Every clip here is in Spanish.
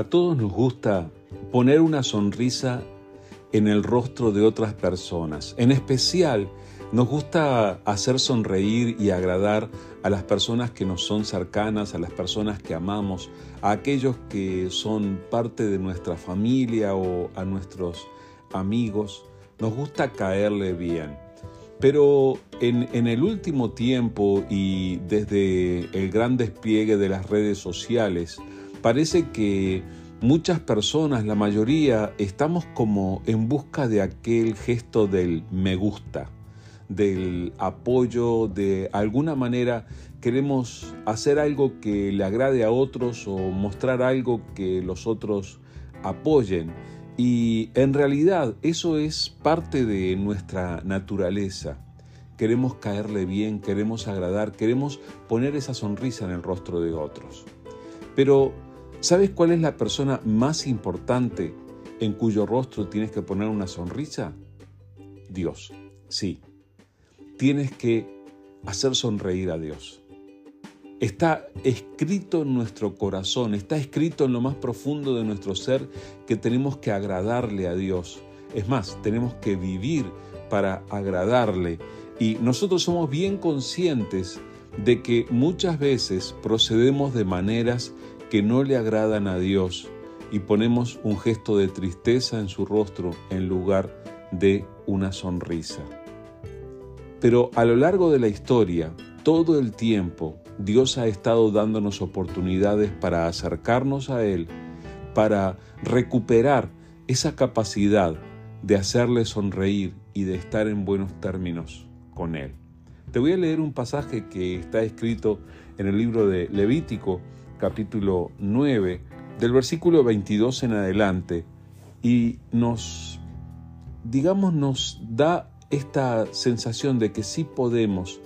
A todos nos gusta poner una sonrisa en el rostro de otras personas. En especial, nos gusta hacer sonreír y agradar a las personas que nos son cercanas, a las personas que amamos, a aquellos que son parte de nuestra familia o a nuestros amigos. Nos gusta caerle bien. Pero en, en, el último tiempo y desde el gran despliegue de las redes sociales, parece que muchas personas, la mayoría, estamos como en busca de aquel gesto del me gusta, del apoyo, de alguna manera queremos hacer algo que le agrade a otros o mostrar algo que los otros apoyen. Y en realidad eso es parte de nuestra naturaleza. Queremos caerle bien, queremos agradar, queremos poner esa sonrisa en el rostro de otros. Pero ¿Sabes cuál es la persona más importante en cuyo rostro tienes que poner una sonrisa? Dios. Sí. Tienes que hacer sonreír a Dios. Está escrito en nuestro corazón, está escrito en lo más profundo de nuestro ser que tenemos que agradarle a Dios. Es más, tenemos que vivir para agradarle. Y nosotros somos bien conscientes de que muchas veces procedemos de maneras que no le agradan a Dios y ponemos un gesto de tristeza en su rostro en lugar de una sonrisa. Pero a lo largo de la historia, todo el tiempo, Dios ha estado dándonos oportunidades para acercarnos a Él, para recuperar esa capacidad de hacerle sonreír y de estar en buenos términos con Él. Te voy a leer un pasaje que está escrito en el libro de Levítico, capítulo 9, del versículo 22 en adelante, y nos, digamos, nos da esta sensación de que sí podemos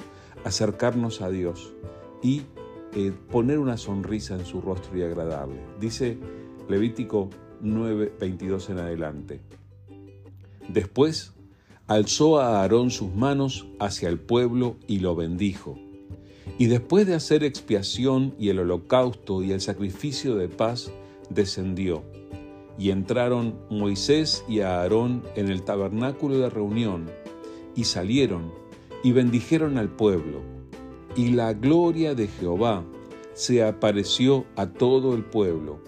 acercarnos a Dios y eh, poner una sonrisa en su rostro y agradarle. Dice Levítico 9, 22 en adelante. Después alzó a Aarón sus manos hacia el pueblo y lo bendijo y después de hacer expiación y el holocausto y el sacrificio de paz, descendió. Y entraron Moisés y Aarón en el tabernáculo de reunión, y salieron, y bendijeron al pueblo. Y la gloria de Jehová se apareció a todo el pueblo.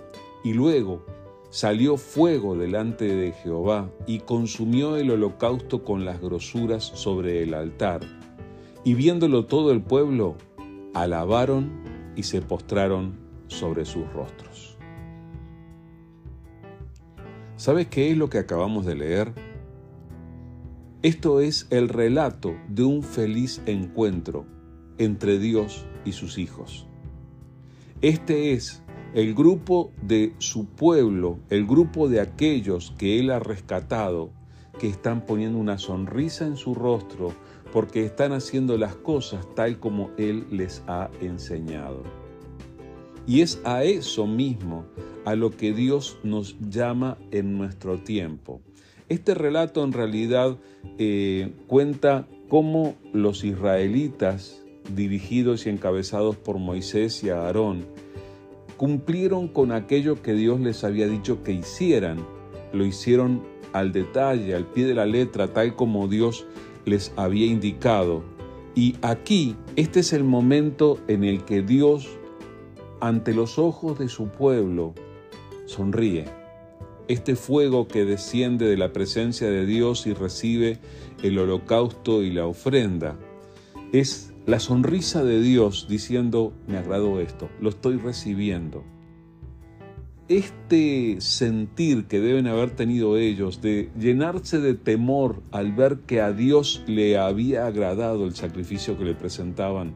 Y luego salió fuego delante de Jehová, y consumió el holocausto con las grosuras sobre el altar. Y viéndolo todo el pueblo, alabaron y se postraron sobre sus rostros. ¿Sabes qué es lo que acabamos de leer? Esto es el relato de un feliz encuentro entre Dios y sus hijos. Este es el grupo de su pueblo, el grupo de aquellos que Él ha rescatado, que están poniendo una sonrisa en su rostro porque están haciendo las cosas tal como Él les ha enseñado. Y es a eso mismo a lo que Dios nos llama en nuestro tiempo. Este relato en realidad eh, cuenta cómo los israelitas, dirigidos y encabezados por Moisés y Aarón, cumplieron con aquello que Dios les había dicho que hicieran. Lo hicieron al detalle, al pie de la letra, tal como Dios les había indicado. Y aquí, este es el momento en el que Dios, ante los ojos de su pueblo, sonríe. Este fuego que desciende de la presencia de Dios y recibe el holocausto y la ofrenda, es la sonrisa de Dios diciendo, me agrado esto, lo estoy recibiendo este sentir que deben haber tenido ellos de llenarse de temor al ver que a Dios le había agradado el sacrificio que le presentaban,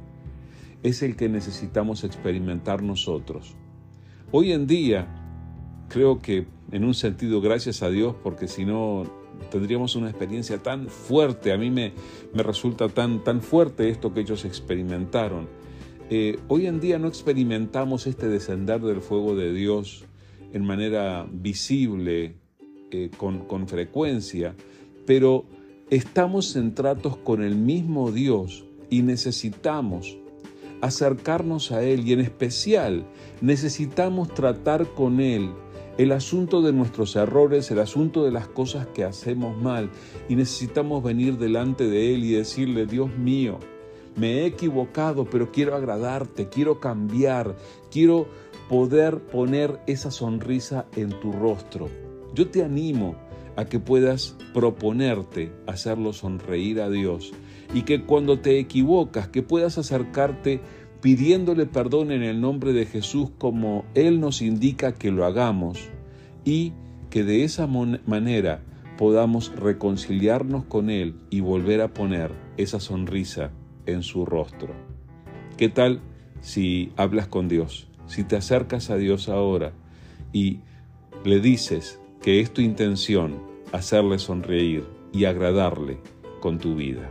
es el que necesitamos experimentar nosotros. Hoy en día, creo que en un sentido, gracias a Dios, porque si no tendríamos una experiencia tan fuerte, a mí me, me resulta tan, tan fuerte esto que ellos experimentaron. Eh, hoy en día no experimentamos este descender del fuego de Dios en manera visible, eh, con, con frecuencia, pero estamos en tratos con el mismo Dios y necesitamos acercarnos a Él y en especial necesitamos tratar con Él el asunto de nuestros errores, el asunto de las cosas que hacemos mal y necesitamos venir delante de Él y decirle, Dios mío, me he equivocado, pero quiero agradarte, quiero cambiar, quiero poder poner esa sonrisa en tu rostro. Yo te animo a que puedas proponerte hacerlo sonreír a Dios y que cuando te equivocas, que puedas acercarte pidiéndole perdón en el nombre de Jesús como Él nos indica que lo hagamos y que de esa manera podamos reconciliarnos con Él y volver a poner esa sonrisa en su rostro. ¿Qué tal si hablas con Dios? Si te acercas a Dios ahora y le dices que es tu intención hacerle sonreír y agradarle con tu vida.